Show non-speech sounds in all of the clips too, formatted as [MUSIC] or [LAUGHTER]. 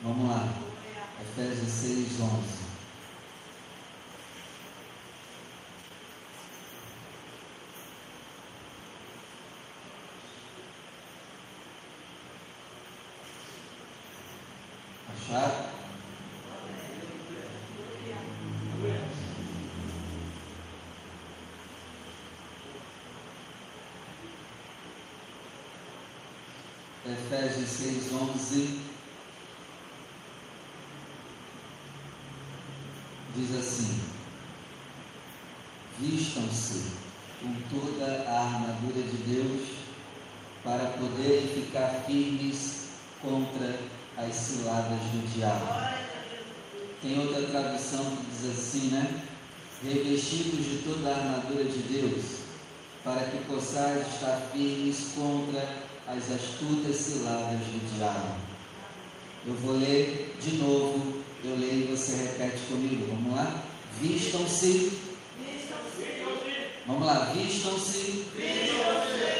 Vamos lá. Efésios 6, 11. Acharam? Efésios 6, 11 diz assim: Vistam-se com toda a armadura de Deus para poderem ficar firmes contra as ciladas do diabo. Tem outra tradução que diz assim, né? Revestidos de toda a armadura de Deus, para que possais estar firmes contra as astutas ciladas do diabo. Eu vou ler de novo, eu leio e você repete comigo. Vamos lá? Vistam-se. Vamos lá, vistam-se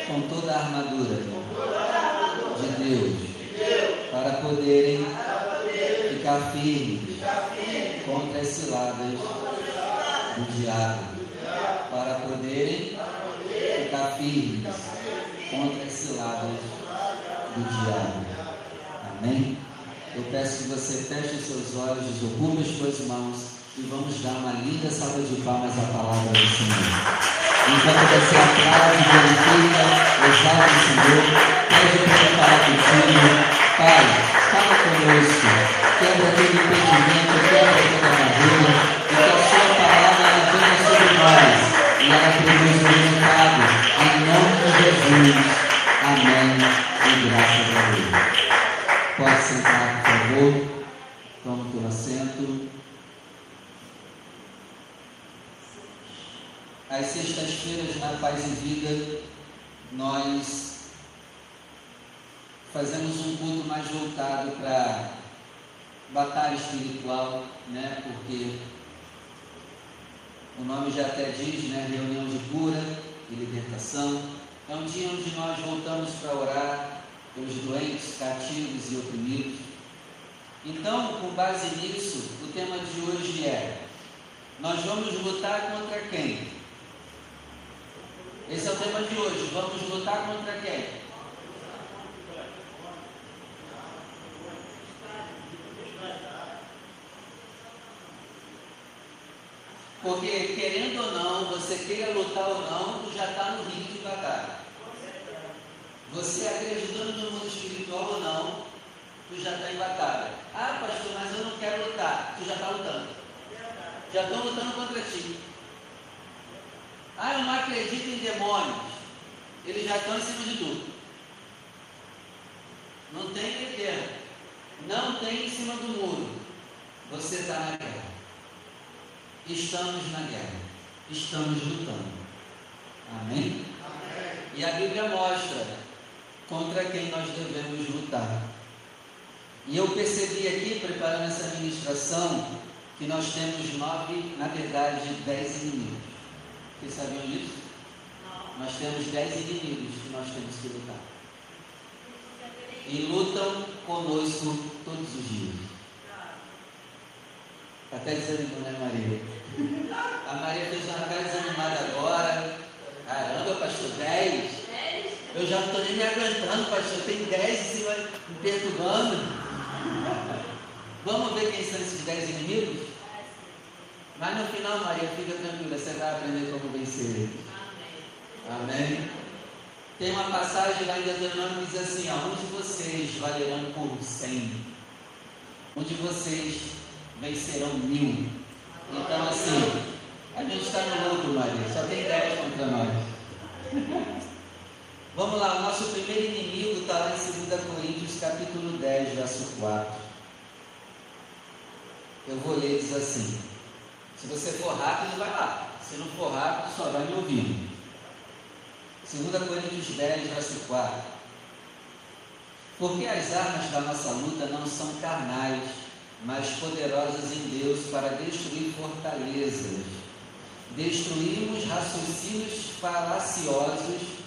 com toda a armadura de Deus para poderem ficar firmes contra as ciladas do diabo. Para poderem ficar firmes contra as ciladas do diabo. Amém? Eu peço que você feche os seus olhos, desocupe as suas mãos e vamos dar uma linda salva de palmas à palavra do Senhor. Enquanto você aplaude, glorifica, exalta o Senhor, pede para falar contigo. Pai, fala conosco, quebra todo impedimento, voltado para batalha espiritual, né? Porque o nome já até diz, né? Reunião de cura e libertação. É um dia onde nós voltamos para orar pelos doentes, cativos e oprimidos. Então, com base nisso, o tema de hoje é: Nós vamos lutar contra quem? Esse é o tema de hoje. Vamos lutar contra quem? Porque, querendo ou não, você queira lutar ou não, tu já está no ringue de batalha. Você acreditando no mundo espiritual ou não, tu já está em batalha. Ah, pastor, mas eu não quero lutar. Tu já está lutando. Já estão lutando contra ti. Ah, eu não acredito em demônios. Eles já estão em cima de tudo. Não tem medo. Não tem em cima do muro. Você está na guerra. Estamos na guerra. Estamos lutando. Amém? Amém? E a Bíblia mostra contra quem nós devemos lutar. E eu percebi aqui, preparando essa ministração, que nós temos nove, na verdade, dez inimigos. Vocês sabiam disso? Não. Nós temos dez inimigos que nós temos que lutar. E lutam conosco todos os dias. Até desanimou, né, Maria? A Maria fez uma cara desanimada agora. Caramba, pastor, dez? Eu já não estou nem me aguentando, pastor. Tem dez em cima me perturbando. Vamos ver quem são esses dez inimigos? Mas no final, Maria, fica tranquila, você vai aprender como vencer eles. Amém. Tem uma passagem lá em Deuteronômio que diz assim: ó, de vocês valerão por cem, um de vocês vencerão mil. Então, assim, a gente está no lucro, Maria, só tem dez contra nós. [LAUGHS] Vamos lá, nosso primeiro inimigo está lá em 2 Coríntios, capítulo 10, verso 4. Eu vou ler, diz assim. Se você for rápido, vai lá. Se não for rápido, só vai me ouvindo. 2 Coríntios 10, verso 4. Porque as armas da nossa luta não são carnais, mas poderosas em Deus para destruir fortalezas. Destruímos raciocínios falaciosos.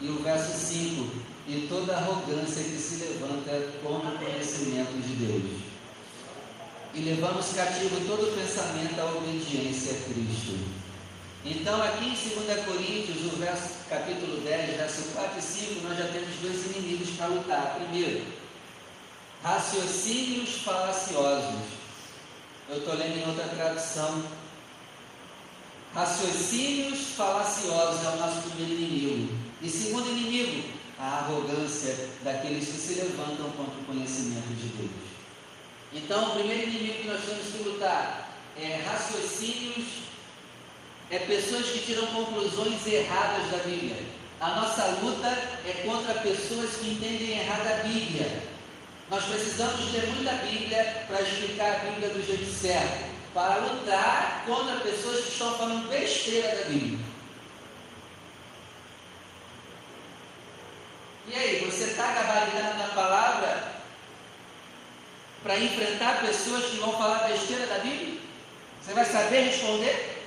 E o verso 5: E toda arrogância que se levanta contra o conhecimento de Deus. e levamos cativo todo pensamento à obediência a Cristo. Então, aqui em 2 Coríntios, no verso, capítulo 10, verso 4 e 5, nós já temos dois inimigos para lutar. Primeiro, raciocínios falaciosos. Eu estou lendo em outra tradução. Raciocínios falaciosos é o nosso primeiro inimigo. E segundo inimigo, a arrogância daqueles que se levantam contra o conhecimento de Deus. Então, o primeiro inimigo que nós temos que lutar é raciocínios, é pessoas que tiram conclusões erradas da Bíblia. A nossa luta é contra pessoas que entendem errado a Bíblia. Nós precisamos ler muita Bíblia para explicar a Bíblia do jeito certo, para lutar contra pessoas que estão falando besteira da Bíblia. E aí, você está gabaritando na palavra para enfrentar pessoas que vão falar besteira da Bíblia? Você vai saber responder?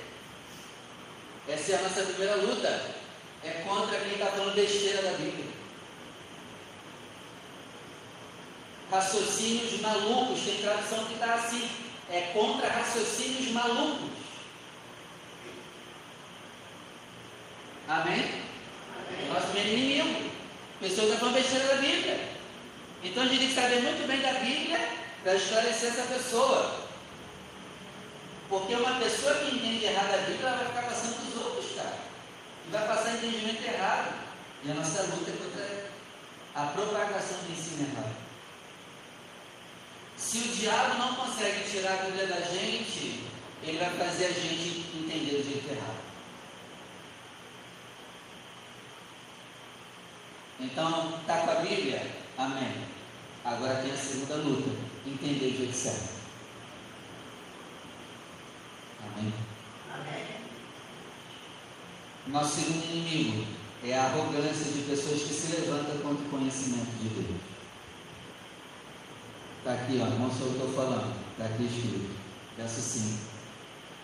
Essa é a nossa primeira luta. É contra quem está falando besteira da Bíblia. Raciocínios malucos, tem tradução que está assim. É contra raciocínios malucos. Amém? Amém. Nosso primeiro inimigo. Pessoas que falando besteira da Bíblia. Então a gente tem que saber muito bem da Bíblia para esclarecer essa pessoa. Porque uma pessoa que entende errado a Bíblia, ela vai ficar passando para os outros, cara. E vai passar entendimento errado. E a nossa luta é contra a propagação do ensino errado. Se o diabo não consegue tirar a Bíblia da gente, ele vai fazer a gente entender do jeito errado. Então, está com a Bíblia? Amém. Agora tem a segunda luta entender o jeito certo. Amém? Amém. Nosso segundo inimigo é a arrogância de pessoas que se levantam contra o conhecimento de Deus. Está aqui, ó, não sou eu que estou falando, está aqui escrito, verso 5.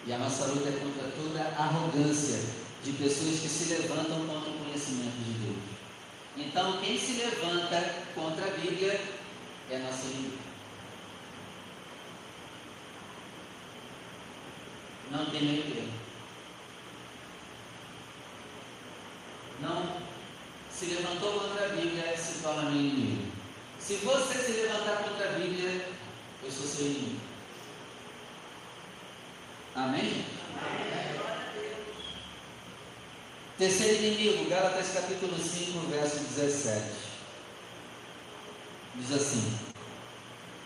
E a nossa luta é contra toda arrogância de pessoas que se levantam contra o conhecimento de Deus. Então, quem se levanta contra a Bíblia é nosso inimigo. Não tem meio termo. Não se levantou contra a Bíblia, se torna meu inimigo. Se você se levantar contra a Bíblia, eu sou seu inimigo. Amém? Amém. Terceiro inimigo, Gálatas capítulo 5, verso 17. Diz assim: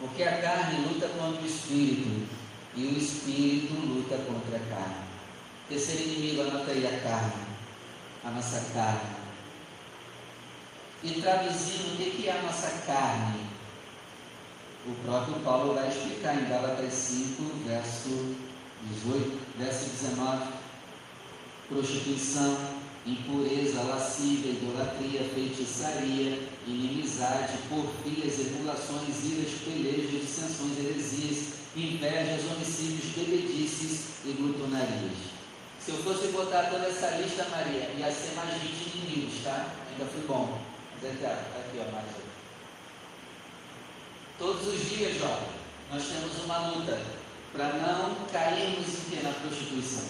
Porque a carne luta contra o espírito e o espírito luta contra a carne. Terceiro inimigo, anota aí a carne, a nossa carne. E traduzindo, o que é a nossa carne? O próprio Paulo vai explicar em Gálatas 5, verso 18, verso 19. Prostituição, impureza, lascívia, idolatria, feitiçaria, inimizade, porfias, emulações, iras, pelejos, dissensões, heresias, invejas, homicídios, bebedices e glutonarias. Se eu fosse botar toda essa lista, Maria, ia ser mais 20 inimigos, tá? Ainda fui bom. Aqui, Todos os dias, ó, nós temos uma luta para não cairmos em? Na prostituição.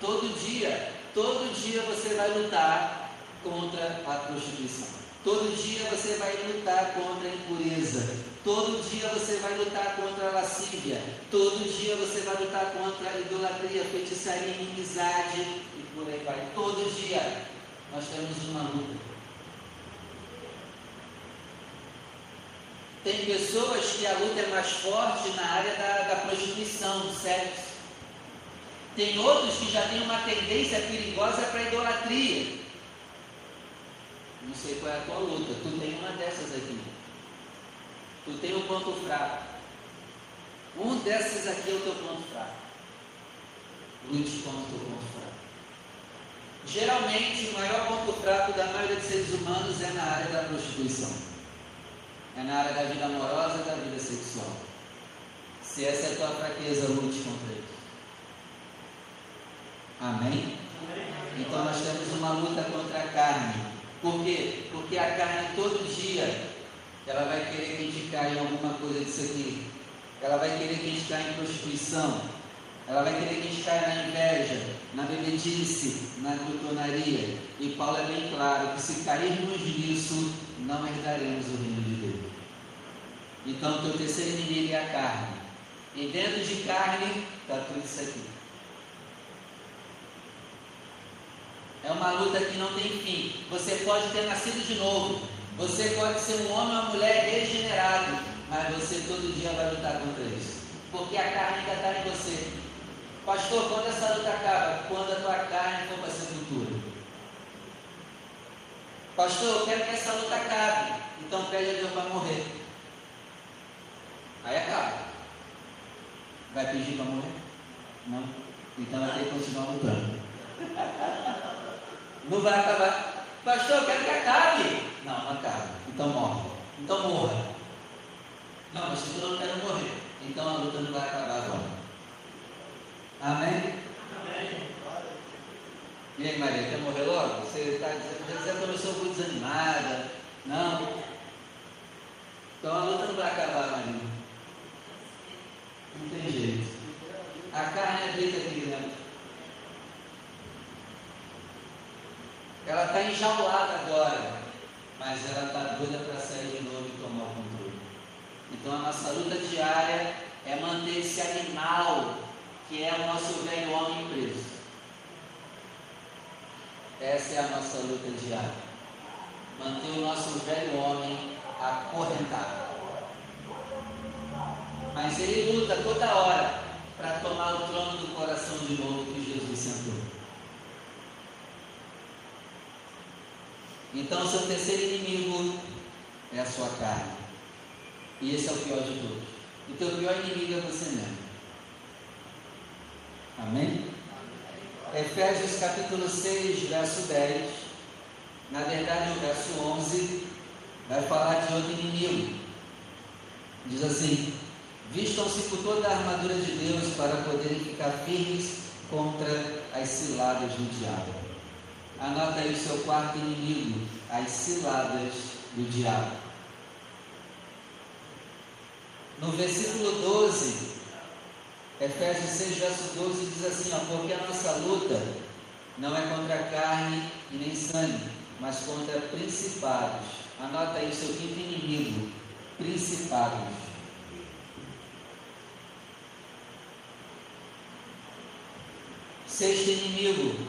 Todo dia, todo dia você vai lutar contra a prostituição. Todo dia você vai lutar contra a impureza. Todo dia você vai lutar contra a lascívia. Todo dia você vai lutar contra a idolatria, feitiçaria, inimizade e por aí vai. Todo dia nós temos uma luta. Tem pessoas que a luta é mais forte na área da, da prostituição, do sexo. Tem outros que já têm uma tendência perigosa para idolatria. Não sei qual é a tua luta. Tu tem uma dessas aqui. Tu tem um ponto fraco. Um dessas aqui é o teu ponto fraco. Lute contra o teu ponto fraco. Geralmente, o maior ponto fraco da maioria dos seres humanos é na área da prostituição. É na área da vida amorosa e da vida sexual. Se essa é a tua fraqueza, lute contra isso. Amém? Então nós temos uma luta contra a carne por quê? Porque a carne todo dia ela vai querer criticar em alguma coisa disso aqui. ela vai querer que a gente caia em prostituição, ela vai querer que a gente caia na inveja, na bebedice, na glutonaria. E Paulo é bem claro que se cairmos nisso, não herdaremos o reino de Deus. Então, o teu terceiro inimigo é a carne. E dentro de carne está tudo isso aqui. É uma luta que não tem fim. Você pode ter nascido de novo. Você pode ser um homem ou uma mulher regenerado. Mas você todo dia vai lutar contra isso. Porque a carne ainda está em você. Pastor, quando essa luta acaba? Quando a tua carne for para sepultura. Pastor, eu quero que essa luta acabe. Então pede a Deus para morrer. Aí acaba. Vai pedir para morrer? Não. Então vai ter que continuar lutando. [LAUGHS] Não vai acabar. Pastor, eu quero que acabe. Não, não acaba. Então morre. Então morra. Não, mas eu não quero morrer. Então a luta não vai acabar agora. Amém? Amém. E aí, Maria, quer morrer logo? Você está dizendo, você começou muito desanimada. Não. Então a luta não vai acabar, Maria. Não tem jeito. A Ela está enjaulada agora, mas ela está doida para sair de novo e tomar o controle. Então a nossa luta diária é manter esse animal que é o nosso velho homem preso. Essa é a nossa luta diária. Manter o nosso velho homem acorrentado. Mas ele luta toda hora para tomar o trono do coração de novo que Jesus sentou. Então, seu terceiro inimigo é a sua carne. E esse é o pior de todos. O teu pior inimigo é você mesmo. Amém? Efésios capítulo 6, verso 10. Na verdade, o verso 11 vai falar de outro inimigo. Diz assim: Vistam-se por toda a armadura de Deus para poderem ficar firmes contra as ciladas do diabo. Anota aí o seu quarto inimigo, as ciladas do diabo. No versículo 12, Efésios 6, verso 12 diz assim: ó, Porque a nossa luta não é contra carne e nem sangue, mas contra principados. Anota aí o seu quinto inimigo: principados. Sexto inimigo: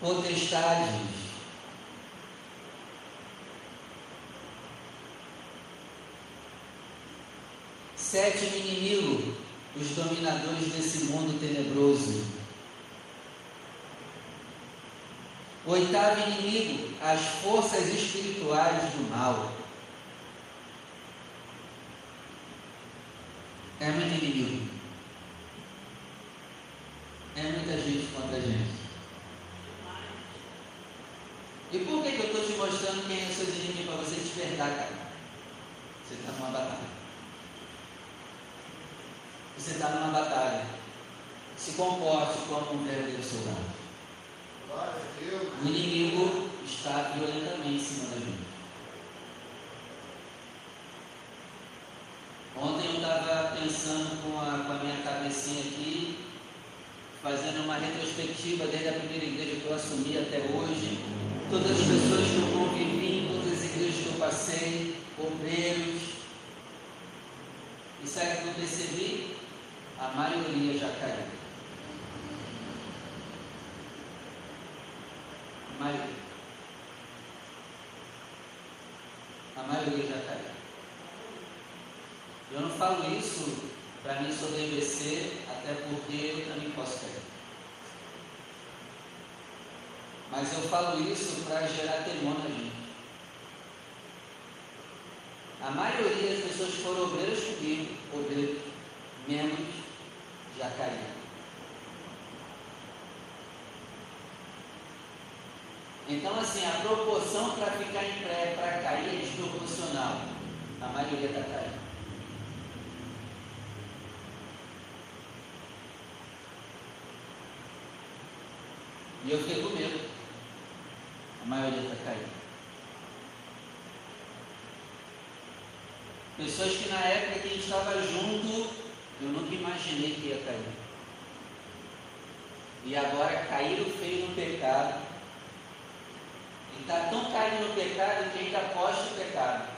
potestades. Sétimo inimigo: os dominadores desse mundo tenebroso. Oitavo inimigo, as forças espirituais do mal. É muito inimigo. É muita gente contra a gente. E por que, que eu estou te mostrando quem é seu inimigo para você despertar, cara? Você está numa batalha. Você está numa batalha. Se comporte como um verdadeiro soldado. O inimigo está violentamente em cima da gente. Ontem eu estava pensando com a, com a minha cabecinha aqui, fazendo uma retrospectiva desde a primeira igreja que eu assumi até hoje, todas as pessoas que eu convivi, todas as igrejas que eu passei, obreiros. E sabe o que eu percebi? a maioria já caiu. A maioria. A maioria já caiu. Eu não falo isso para mim sobreviver, até porque eu também posso cair. Mas eu falo isso para gerar temor na gente. A maioria das pessoas que foram obreiras comigo, obreiros, membros, já caiu. Então, assim, a proporção para ficar em pé, para cair, é desproporcional. A maioria está caindo. E eu fiquei com medo. A maioria está caindo. Pessoas que na época que a gente estava junto Eu nunca imaginei que ia cair. E agora caíram feio no pecado. E está tão caindo no pecado que ainda aposta o pecado.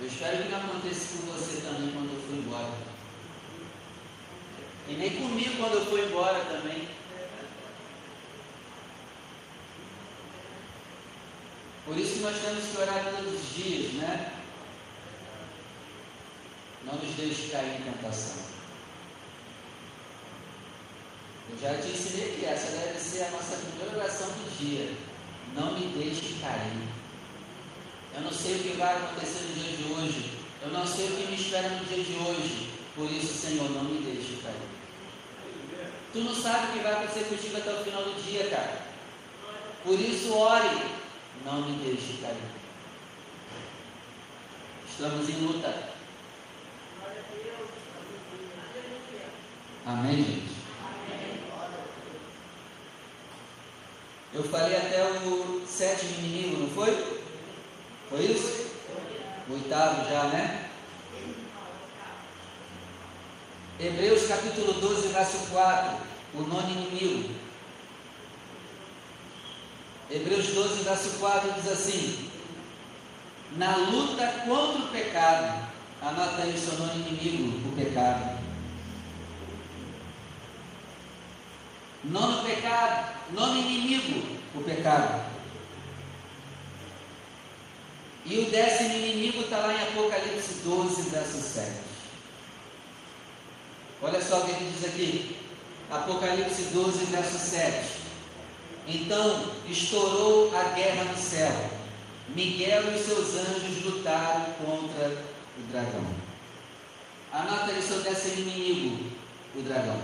Eu espero que não aconteça com você também quando eu for embora. E nem comigo quando eu for embora também. Por isso nós temos que orar todos os dias, né? Não nos deixe cair em tentação. Eu já te ensinei que essa deve ser a nossa primeira oração do dia. Não me deixe cair. Eu não sei o que vai acontecer no dia de hoje. Eu não sei o que me espera no dia de hoje. Por isso, Senhor, não me deixe cair. Tu não sabe o que vai acontecer contigo até o final do dia, cara. Por isso, ore. Não me deixe cair. Estamos em luta. Amém, gente? Eu falei até o sétimo inimigo, não foi? Foi isso? O oitavo já, né? Hebreus capítulo 12, verso 4, o nono inimigo. Hebreus 12, verso 4 diz assim: Na luta contra o pecado, anota aí o seu nono inimigo, o pecado. Nono pecado, nono inimigo, o pecado. E o décimo inimigo está lá em Apocalipse 12, verso 7. Olha só o que ele diz aqui. Apocalipse 12, verso 7. Então estourou a guerra no céu. Miguel e seus anjos lutaram contra o dragão. Anota aí seu décimo inimigo, o dragão.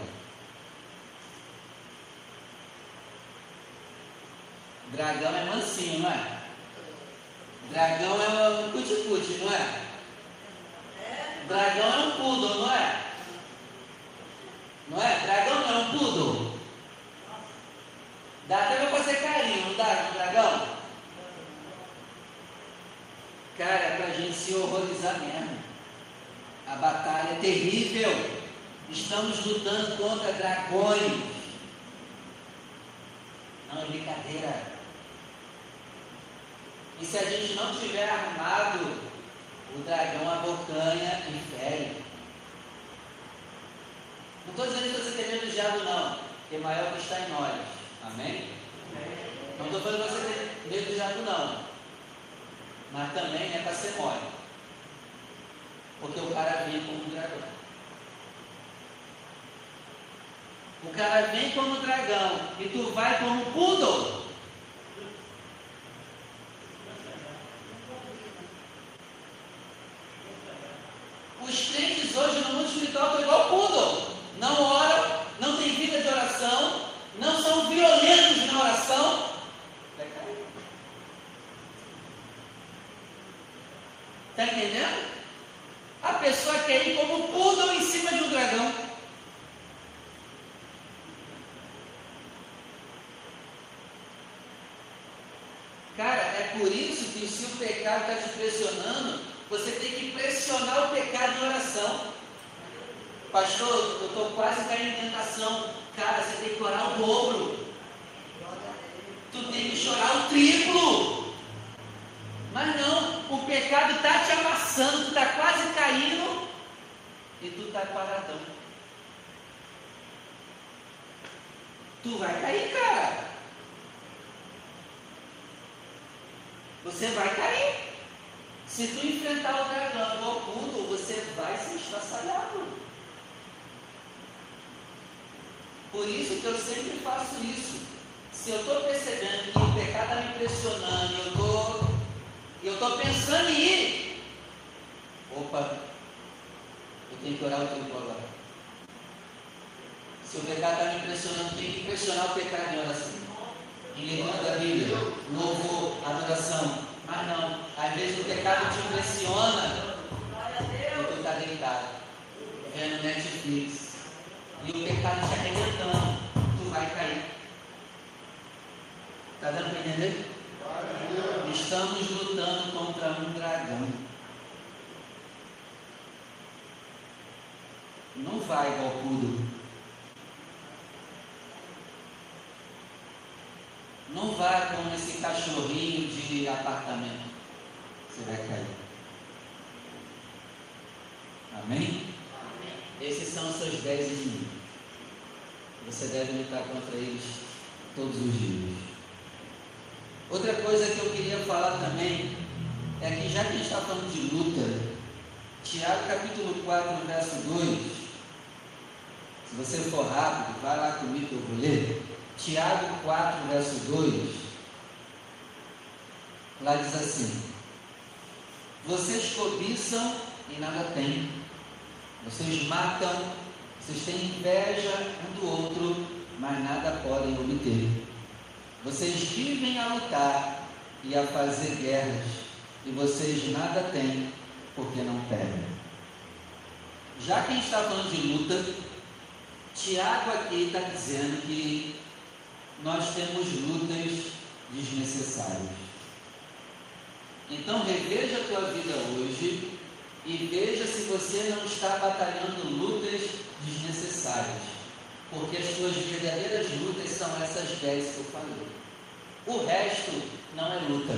Dragão é mansinho, não é? Dragão é um cuticute, não é? Dragão é um poodle, não é? Não é? Dragão não é um poodle. Dá até para fazer carinho, não dá dragão? Cara, é para a gente se horrorizar mesmo. A batalha é terrível. Estamos lutando contra dragões. Não é brincadeira. E se a gente não tiver armado, o dragão abocanha e fere. Não estou dizendo que você tem medo do diabo, não, porque maior que está em nós. Amém? Não estou falando que você tem medo do diabo, não. Mas também é para ser mole. Porque o cara vem como um dragão. O cara vem como dragão e tu vai como poodle. Os crentes hoje no mundo espiritual estão igual poodle. Não oram, não têm vida de oração, não são violentos na oração. Vai cair. Está entendendo? A pessoa quer ir como poodle em cima de um dragão. Cara, é por isso que se o pecado está te pressionando, você tem que pressionar o pecado em oração. Pastor, eu estou quase caindo em tentação. Cara, você tem que orar o dobro. Tu tem que chorar o triplo. Mas não, o pecado está te amassando, tu está quase caindo e tu está paradão. Tu vai cair, cara. Você vai cair. Se tu enfrentar o dragão oculto, você vai ser estraçalhado. Que eu sempre faço isso. Se eu estou percebendo que o pecado está me pressionando, eu tô, estou pensando em ir, opa, eu tenho que orar o tempo agora. Se o pecado está me pressionando, tem que pressionar o pecado em oração. Em leitura da Bíblia, louvor, adoração, mas não, às vezes o pecado te impressiona e tu está deitado, vendo Netflix. E o pecado te arrebentando, vai cair. Está dando para entender? estamos lutando contra um dragão. Não vai, Valcudo. Não vá com esse cachorrinho de apartamento. Você vai cair. Amém? Amém? Esses são os seus dez inimigos. Você deve lutar contra eles todos os dias. Outra coisa que eu queria falar também é que já que a gente está falando de luta, Tiago capítulo 4, verso 2. Se você for rápido, vai lá comigo que eu vou ler. Tiago 4, verso 2. Lá diz assim: Vocês cobiçam e nada têm. Vocês matam, vocês têm inveja um do outro, mas nada podem obter. Vocês vivem a lutar e a fazer guerras, e vocês nada têm, porque não pedem. Já que a gente está falando de luta, Tiago aqui está dizendo que nós temos lutas desnecessárias. Então reveja a tua vida hoje e veja se você não está batalhando lutas desnecessárias. Porque as suas verdadeiras lutas são essas dez que eu falei. O resto não é luta.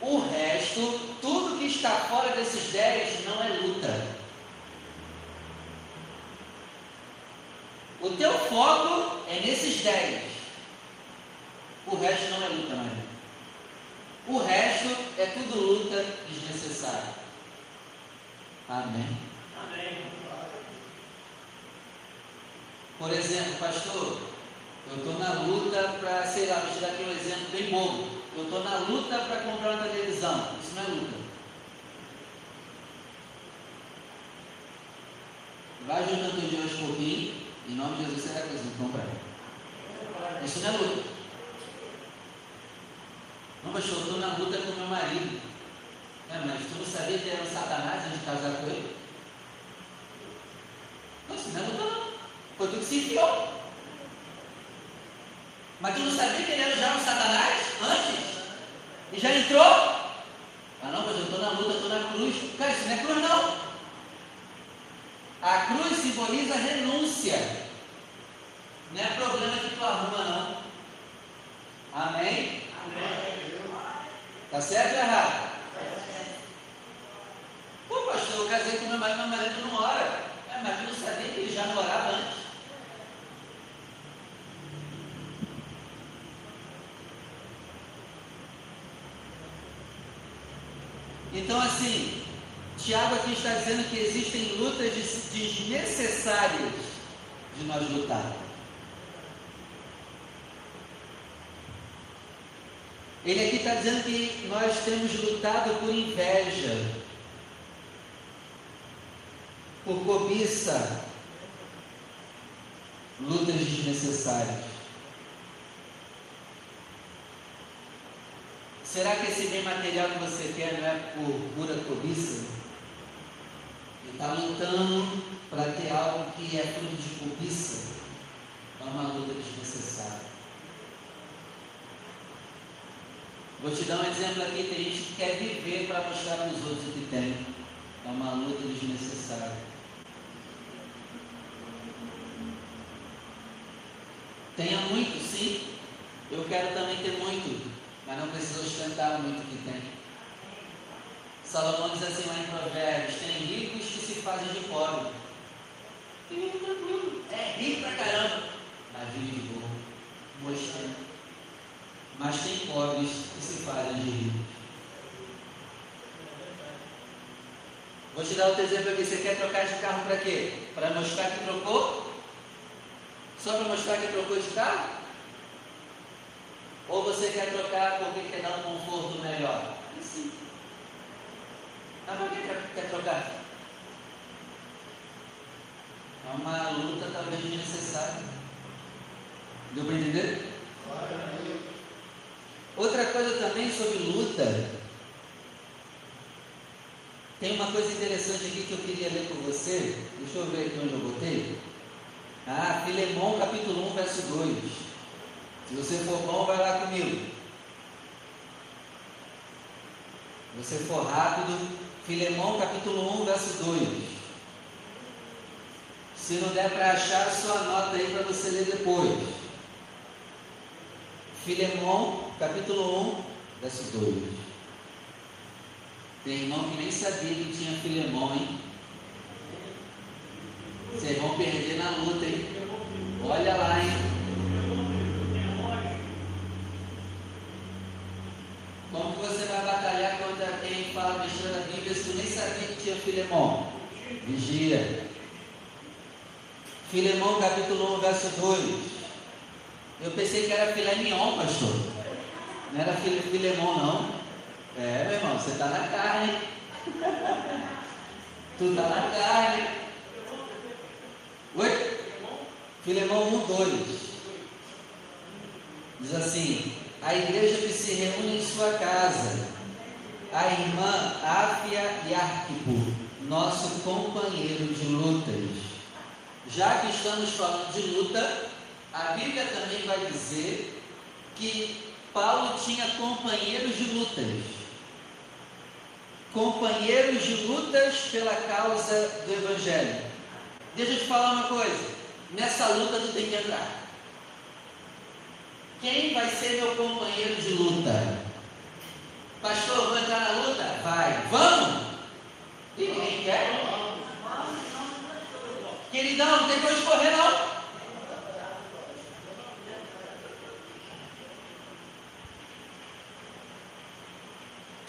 O resto, tudo que está fora desses dez não é luta. O teu foco é nesses dez. O resto não é luta mais. O resto é tudo luta desnecessária. Amém. Amém. Por exemplo, pastor, eu estou na luta para, sei lá, vou te dar aqui um exemplo bem bobo. Eu estou na luta para comprar uma televisão. Isso não é luta. Vai juntando teu dinheiro aos pouquinhos em nome de Jesus, você vai conseguir comprar. Isso não é luta. Não, mas eu estou na luta com meu marido. É, mas tu não sabia que era um satanás antes de casar com ele? Não, isso não é não. Foi tu que se enfiou. Mas tu não sabia que ele era já um satanás antes? E já entrou? Ah não, mas eu estou na luta, estou na cruz. Cara, isso não é cruz não. A cruz simboliza renúncia. Não é problema que tu arruma, não. Amém? Amém. Tá certo ou errado? Pô, pastor, eu casei com meu marido, meu marido não ora. É, mas tu não sabia que ele já não orava antes. Então, assim, Tiago aqui está dizendo que existem lutas desnecessárias de nós lutar. Ele aqui está dizendo que nós temos lutado por inveja, por cobiça, lutas desnecessárias. Será que esse bem material que você quer não é por pura cobiça? está lutando para ter algo que é fruto de cobiça, é uma luta desnecessária. Vou te dar um exemplo aqui, tem gente que quer viver para mostrar para os outros o que tem. É uma luta desnecessária. Tenha muito, sim. Eu quero também ter muito, mas não preciso ostentar muito o que tem. Salomão diz assim lá em Provérbios: tem ricos que se fazem de pobre. É rico pra caramba, mas vive de boa, mostrando. Mas tem pobres que se fazem de ricos. Vou te dar outro exemplo aqui. Você quer trocar de carro para quê? Para mostrar que trocou? Só para mostrar que trocou de carro? Ou você quer trocar porque quer dar um conforto melhor? É simples. Mas por que quer, quer trocar? É uma luta talvez desnecessária. Deu para entender? Outra coisa também sobre luta. Tem uma coisa interessante aqui que eu queria ler com você. Deixa eu ver aqui onde eu botei. Ah, Filemão capítulo 1, verso 2. Se você for bom, vai lá comigo. Se você for rápido, Filemão capítulo 1, verso 2. Se não der para achar, só anota aí para você ler depois. Filemão capítulo 1, verso 2. Tem irmão que nem sabia que tinha Filemão, hein? Perder na luta, hein? Olha lá, hein? Como que você vai batalhar contra quem fala besteira da Bíblia se nem sabia que tinha Filemão? Vigia. Filemão capítulo 1, verso 2. Eu pensei que era filé pastor. Não era Filemão, não. É, meu irmão, você está na carne. [LAUGHS] tu está na carne. Oi? Filemão 1, 2. Diz assim: A igreja que se reúne em sua casa, a irmã Áfia e Arquipo, nosso companheiro de lutas. Já que estamos falando de luta, a Bíblia também vai dizer que Paulo tinha companheiros de lutas. Companheiros de lutas pela causa do Evangelho. Deixa eu te falar uma coisa. Nessa luta tu tem que entrar. Quem vai ser meu companheiro de luta? Pastor, vou entrar na luta? Vai. Vamos? Ninguém quer? Queridão, não tem de correr não.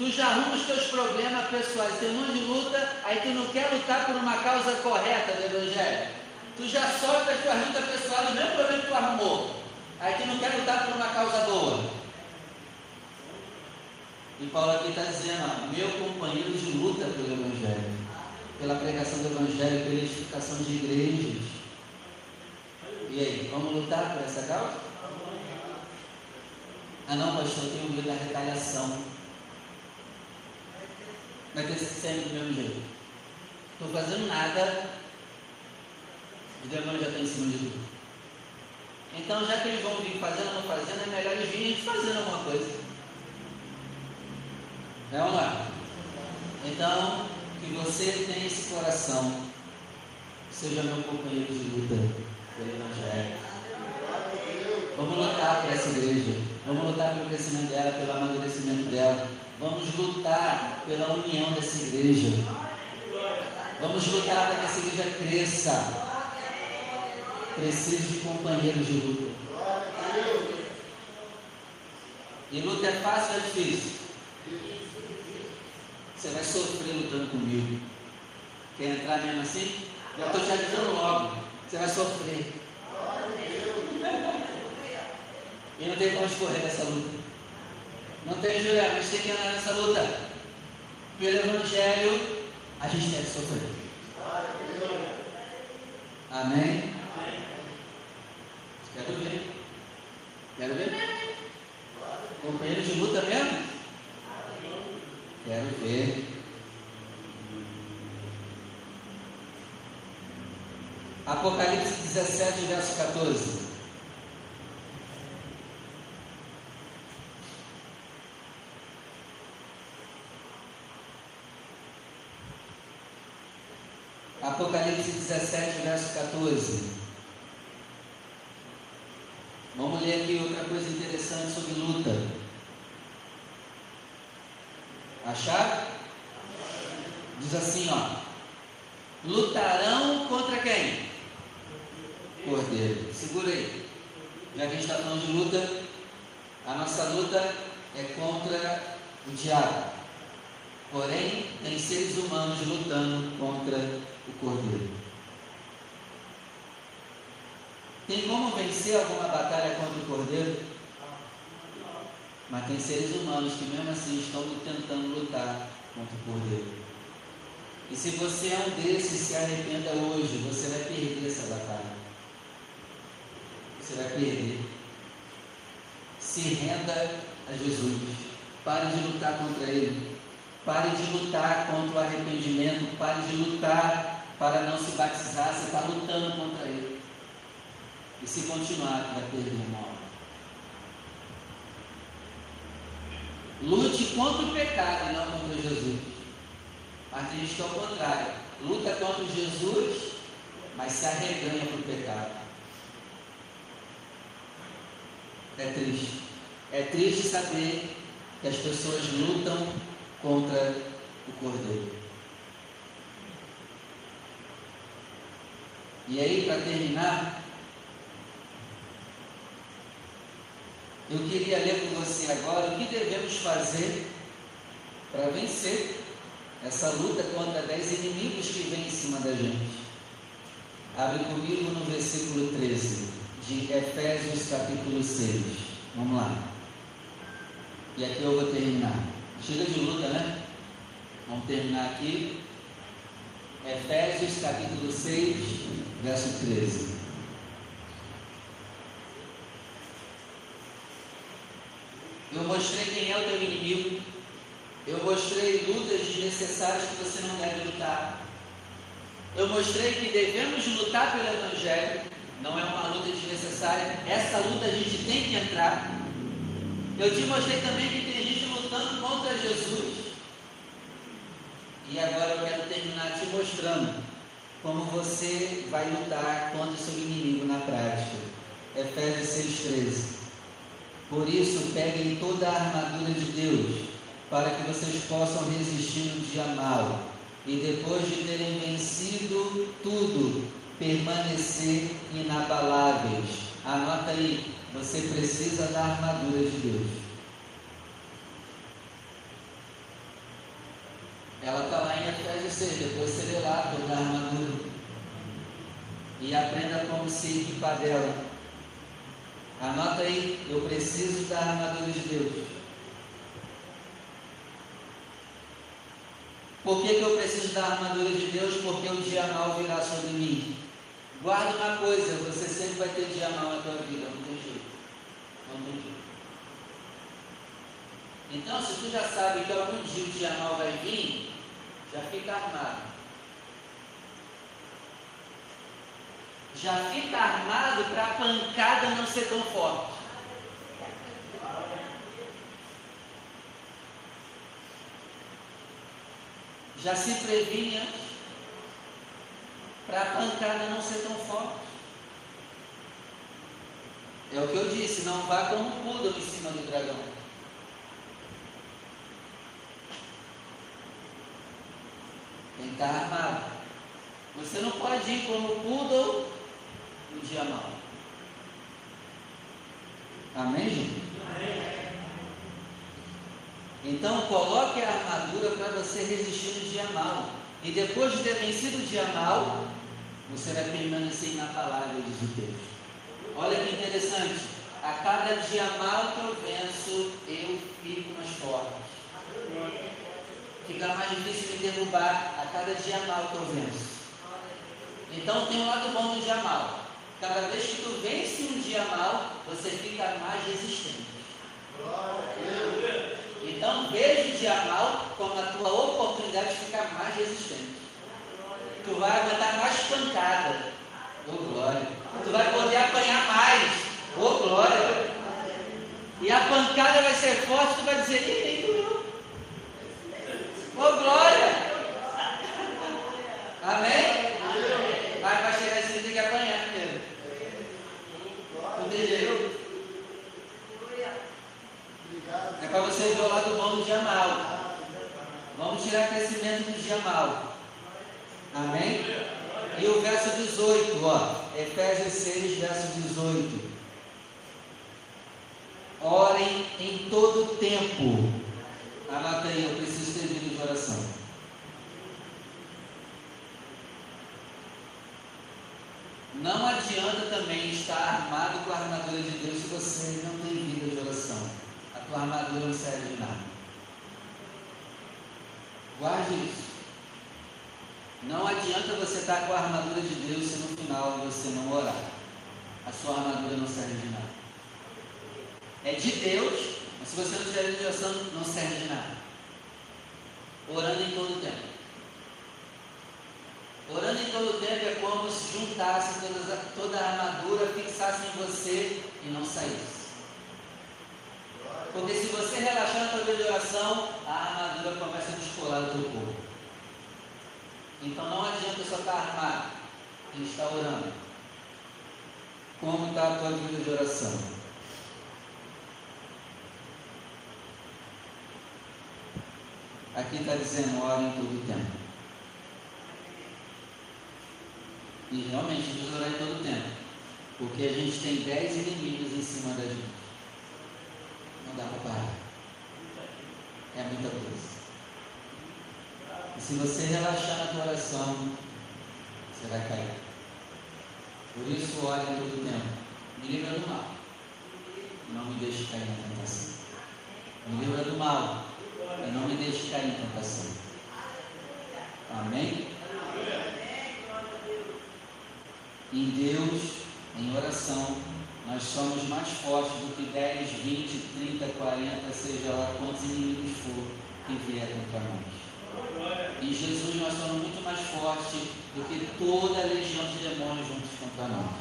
Tu já arruma os teus problemas pessoais, tem monte de luta, aí tu não quer lutar por uma causa correta do Evangelho. Tu já sofre as tuas lutas pessoais, o mesmo problema que tu arrumou. Aí tu não quer lutar por uma causa boa. E Paulo aqui está dizendo, ó, meu companheiro de luta pelo Evangelho, pela pregação do Evangelho, pela edificação de igrejas. E aí, vamos lutar por essa causa? Ah não, pastor, eu tenho medo da retaliação vai ter sempre do mesmo jeito. Estou fazendo nada, o demônio já está em cima de tudo. Então, já que eles vão vir fazendo ou não fazendo, é melhor eles virem fazendo alguma coisa. Vamos lá. Então, que você tenha esse coração, seja meu companheiro de luta pelo Evangelho. Vamos lutar por essa igreja. Vamos lutar pelo crescimento dela, pelo amadurecimento dela. Vamos lutar pela união dessa igreja. Vamos lutar para que essa igreja cresça. Preciso de companheiros de luta. E luta é fácil ou é difícil? Você vai sofrer lutando comigo. Quer entrar mesmo assim? Já estou te avisando logo. Você vai sofrer. E não tem como escorrer dessa luta. Não tem Juliano, a gente tem que andar nessa luta. Pelo Evangelho, a gente deve sofrer. Amém? Quero ver. Quero ver. Companheiro de luta mesmo? Quero ver. Apocalipse 17, verso 14. Apocalipse 17, verso 14. Vamos ler aqui outra coisa interessante sobre luta. Achar? Diz assim, ó. Lutarão contra quem? Cordeiro. Segura aí. Já que a gente está falando de luta, a nossa luta é contra o diabo. Porém, tem seres humanos lutando contra o cordeiro. Tem como vencer alguma batalha contra o cordeiro? Mas tem seres humanos que mesmo assim estão tentando lutar contra o cordeiro. E se você é um desses, se arrependa hoje, você vai perder essa batalha. Você vai perder. Se renda a Jesus. Pare de lutar contra ele. Pare de lutar contra o arrependimento. Pare de lutar para não se batizar, você está lutando contra ele. E se continuar, vai perder uma hora. Lute contra o pecado não contra Jesus. Mas tem gente que é o contrário. Luta contra Jesus, mas se arreganha para o pecado. É triste. É triste saber que as pessoas lutam contra o Cordeiro. E aí, para terminar, eu queria ler com você agora o que devemos fazer para vencer essa luta contra dez inimigos que vem em cima da gente. Abre comigo no versículo 13 de Efésios capítulo 6. Vamos lá. E aqui eu vou terminar. Chega de luta, né? Vamos terminar aqui. Efésios capítulo 6, verso 13. Eu mostrei quem é o teu inimigo. Eu mostrei lutas desnecessárias que você não deve lutar. Eu mostrei que devemos lutar pelo Evangelho. Não é uma luta desnecessária. Essa luta a gente tem que entrar. Eu te mostrei também que tem gente lutando contra Jesus. E agora eu quero terminar te mostrando como você vai lutar contra o seu inimigo na prática. Efésios 6,13. Por isso, peguem toda a armadura de Deus, para que vocês possam resistir no dia mal, e depois de terem vencido tudo, permanecer inabaláveis. Anota aí, você precisa da armadura de Deus. Ela está lá em Efésios 6, depois você lê lá toda a armadura. E aprenda como se equipar dela. Anota aí, eu preciso da armadura de Deus. Por que, que eu preciso da armadura de Deus? Porque o dia mal virá sobre mim. Guarda uma coisa, você sempre vai ter dia mal na tua vida, não tem jeito. Não tem jeito. Então, se tu já sabe que algum dia o dia mal vai vir, já fica armado. Já fica armado para a pancada não ser tão forte. Já se previne antes para a pancada não ser tão forte. É o que eu disse, não vá como um em cima do dragão. Tem que estar armado. Você não pode ir como poodle no dia mal. Amém, gente? Então coloque a armadura para você resistir no dia mal. E depois de ter vencido o dia mal, você vai permanecer na palavra, o texto. Olha que interessante. A cada dia mal que eu venço, eu fico mais forte fica mais difícil me derrubar a cada dia mal que eu venço. Então tem um lado bom do dia mal. Cada vez que tu vence um dia mal, você fica mais resistente. Então veja o dia mal como a tua oportunidade de ficar mais resistente. Tu vai aguentar mais pancada. Oh glória. Tu vai poder apanhar mais. Oh glória. E a pancada vai ser forte, tu vai dizer, nem Ô oh, glória! Amém? Mas para chegar assim tem que apanhar primeiro. Não tem jeito. É para você ver o lado bom do dia mal. Vamos tirar crescimento do dia mal. Amém? E o verso 18, ó. Efésios 6, verso 18. Orem em todo tempo Anota aí, eu preciso ter vida de oração. Não adianta também estar armado com a armadura de Deus se você não tem vida de oração. A tua armadura não serve de nada. Guarde isso. Não adianta você estar com a armadura de Deus se no final você não orar. A sua armadura não serve de nada. É de Deus, mas se você não tiver de oração, não serve de nada. Orando em todo tempo. Orando em todo tempo é como se juntasse toda a armadura, fixasse em você e não saísse. Porque se você relaxar vida de oração, a armadura começa a descolar do teu corpo. Então não adianta só estar armado e estar orando. Como está a tua vida de oração? Aqui está dizendo ora em todo tempo. E realmente a gente orar em todo tempo. Porque a gente tem dez inimigos em cima da gente. Dá para parar. É muita coisa. E se você relaxar na tua oração, você vai cair. Por isso, em todo tempo. Me livra do mal. Não me deixe cair na tentação. Me livra do mal. E não me deixe cair em tentação. Amém? Em Deus, em oração, nós somos mais fortes do que 10, 20, 30, 40, seja lá quantos inimigos for que vier contra nós. Em Jesus nós somos muito mais fortes do que toda a legião de demônios juntos contra nós.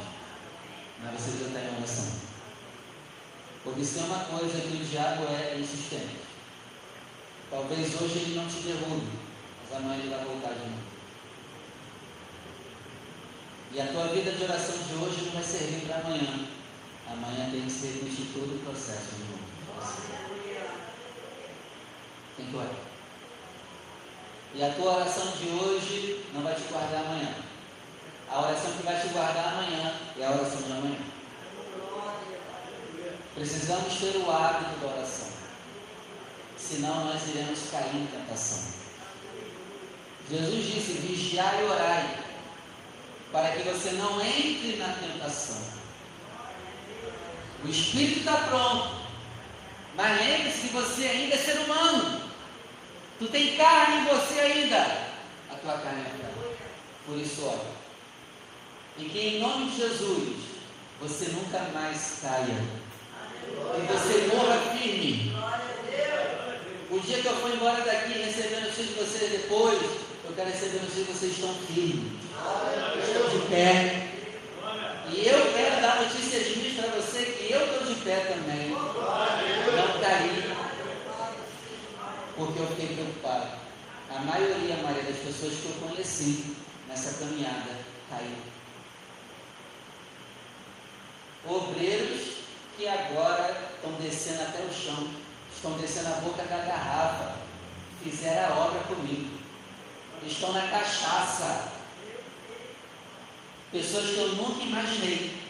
Mas você já está em oração. Porque se tem uma coisa que o diabo é insistente. Talvez hoje ele não te derrube, mas amanhã ele vai voltar de. E a tua vida de oração de hoje não vai servir para amanhã. Amanhã tem que ser repetir todo o processo de novo. Tem que orar. E a tua oração de hoje não vai te guardar amanhã. A oração que vai te guardar amanhã é a oração de amanhã. Precisamos ter o hábito da oração. Senão nós iremos cair em tentação. Jesus disse: vigiai e orai, para que você não entre na tentação. O espírito está pronto. Mas lembre-se que você ainda é ser humano. Tu tem carne em você ainda. A tua carne é fraca. Por isso, olha. E que em nome de Jesus, você nunca mais caia. E você morra firme. O dia que eu for embora daqui recebendo notícia de vocês depois, eu quero receber notícia de vocês estão firmes. Estão de pé. E eu quero dar notícias ruins para você que eu estou de pé também. Não caí. Porque eu fiquei preocupado. A maioria, a maioria das pessoas que eu conheci nessa caminhada caiu. Obreiros que agora estão descendo até o chão, estão descendo a boca da garrafa, fizeram a obra comigo, estão na cachaça, pessoas que eu nunca imaginei.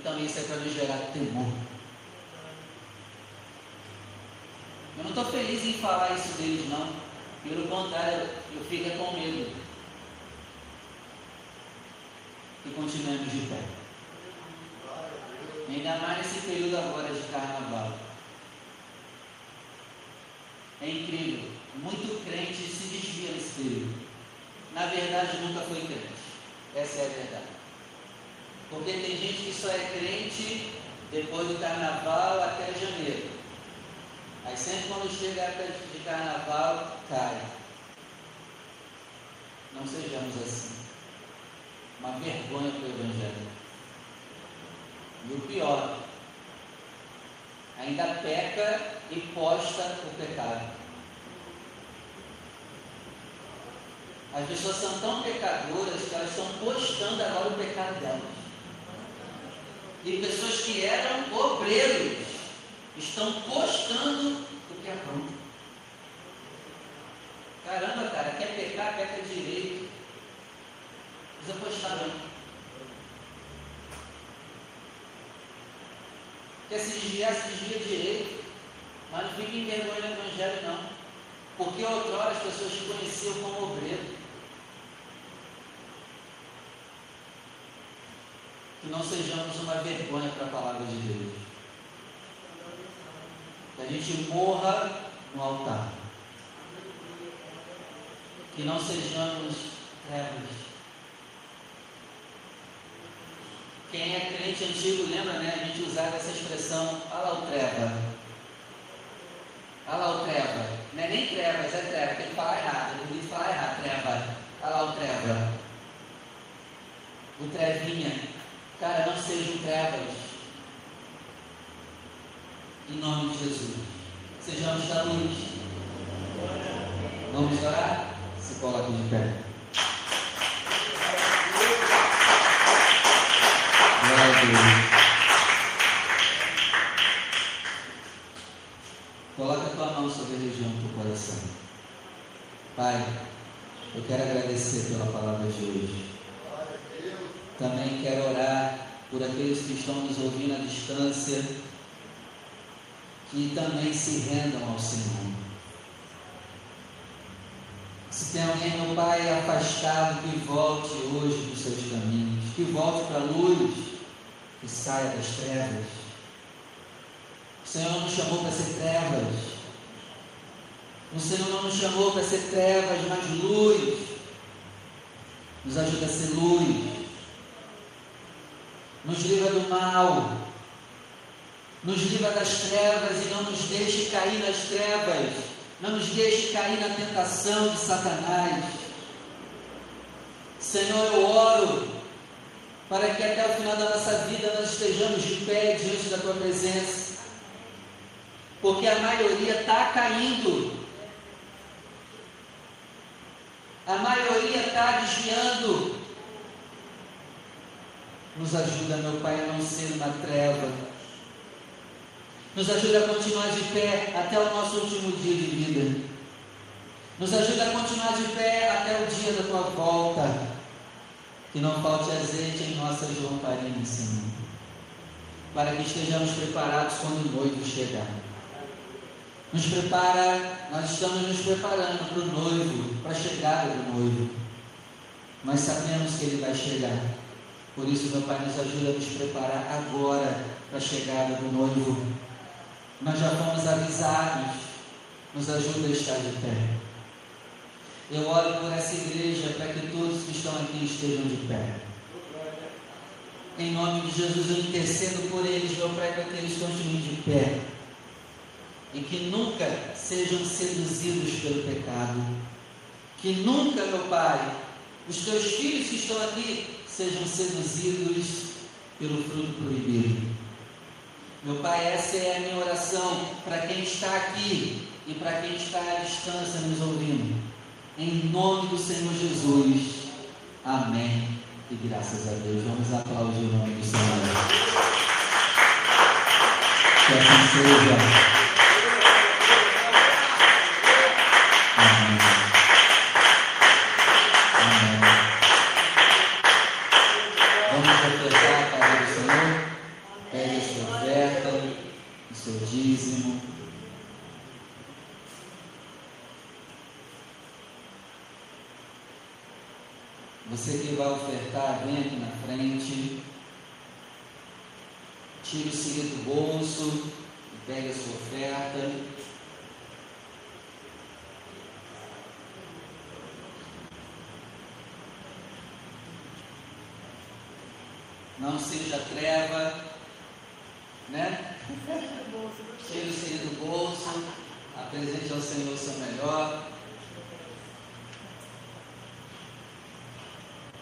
Então isso é para nos gerar temor. Eu não estou feliz em falar isso deles, não. Pelo contrário, eu fico com medo. E continuemos de pé. Ainda mais nesse período agora de carnaval. É incrível. Muito crente se desvia nesse período na verdade nunca foi crente. Essa é a verdade. Porque tem gente que só é crente depois do carnaval até janeiro. Aí sempre quando chega a época de carnaval, cai. Não sejamos assim. Uma vergonha para o Evangelho. E o pior, ainda peca e posta o pecado. As pessoas são tão pecadoras que elas estão postando agora o pecado delas. E pessoas que eram obreiros estão postando o que é bom. Caramba, cara, quer pecar, peca direito. Precisa postar não. Quer se desviar, se desvia direito. Mas não fique em vergonha do Evangelho, não. Porque outrora as pessoas conheciam como obreiro. Que não sejamos uma vergonha para a palavra de Deus. Que a gente morra no altar. Que não sejamos trevas. Quem é crente antigo lembra, né? A gente usava essa expressão, olha lá o treva. Olha lá o treva. Não é nem trevas, é treva, tem que falar errado. Ele diz falar errado, treva. Olha lá o treva. O trevinha. Cara, não sejam trevas. Em nome de Jesus. Sejamos da luz. Vamos orar? Se coloque de pé. Glória a Deus. Coloca a tua mão sobre a região do teu coração. Pai, eu quero agradecer pela palavra de hoje. Também quero orar por aqueles que estão nos ouvindo à distância, que também se rendam ao Senhor. Se tem alguém, meu Pai, afastado, que volte hoje dos seus caminhos, que volte para a luz, que saia das trevas. O Senhor nos chamou para ser trevas. O Senhor não nos chamou para ser trevas, mas luz. Nos ajuda a ser luz. Nos livra do mal. Nos livra das trevas e não nos deixe cair nas trevas. Não nos deixe cair na tentação de Satanás. Senhor, eu oro para que até o final da nossa vida nós estejamos de pé diante da tua presença porque a maioria está caindo. A maioria está desviando. Nos ajuda, meu Pai, a não ser uma treva. Nos ajuda a continuar de pé até o nosso último dia de vida. Nos ajuda a continuar de pé até o dia da tua volta. Que não falte azeite em nossas lamparinas, Senhor. Para que estejamos preparados quando o noivo chegar nos prepara, nós estamos nos preparando para o noivo, para a chegada do noivo. Nós sabemos que ele vai chegar. Por isso, meu Pai, nos ajuda a nos preparar agora para a chegada do noivo. Nós já fomos avisados, nos ajuda a estar de pé. Eu oro por essa igreja para que todos que estão aqui estejam de pé. Em nome de Jesus, eu intercedo por eles, meu Pai, para que eles continuem de pé e que nunca sejam seduzidos pelo pecado. Que nunca, meu Pai, os teus filhos que estão aqui sejam seduzidos pelo fruto proibido. Meu Pai, essa é a minha oração para quem está aqui e para quem está à distância nos ouvindo. Em nome do Senhor Jesus. Amém. E graças a Deus. Vamos aplaudir o nome do Senhor. Que assim seja. Né? Tire o siri do bolso, apresente ao Senhor o seu melhor.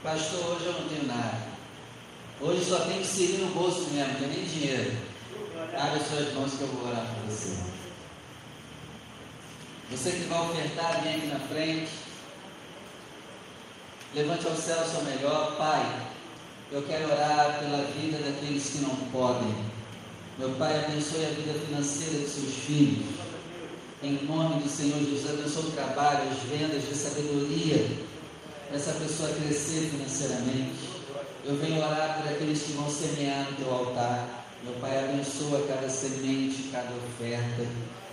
Pastor, hoje eu não tenho nada. Hoje só tem que seguir no bolso mesmo, não tem nem dinheiro. Abre as suas mãos que eu vou orar para você. Você que vai ofertar, vem aqui na frente. Levante ao céu o seu melhor. Pai, eu quero orar pela vida daqueles que não podem. Meu Pai, abençoe a vida financeira de seus filhos. Em nome do Senhor Jesus, abençoe o trabalho, as vendas de sabedoria essa pessoa crescer financeiramente. Eu venho orar por aqueles que vão semear no teu altar. Meu Pai, abençoa cada semente, cada oferta,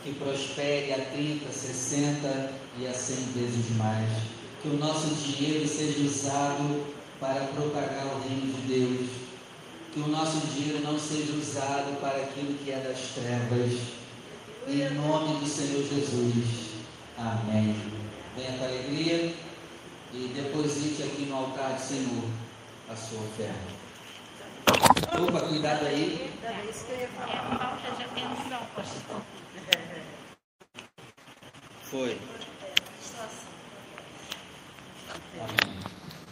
que prospere a 30, 60 e a 100 vezes mais. Que o nosso dinheiro seja usado para propagar o reino de Deus. Que o nosso dinheiro não seja usado para aquilo que é das trevas. Em nome do Senhor Jesus. Amém. Venha com alegria e deposite aqui no altar do Senhor a sua oferta. Opa, cuidado aí. É falta de atenção, pastor. Foi. Amém.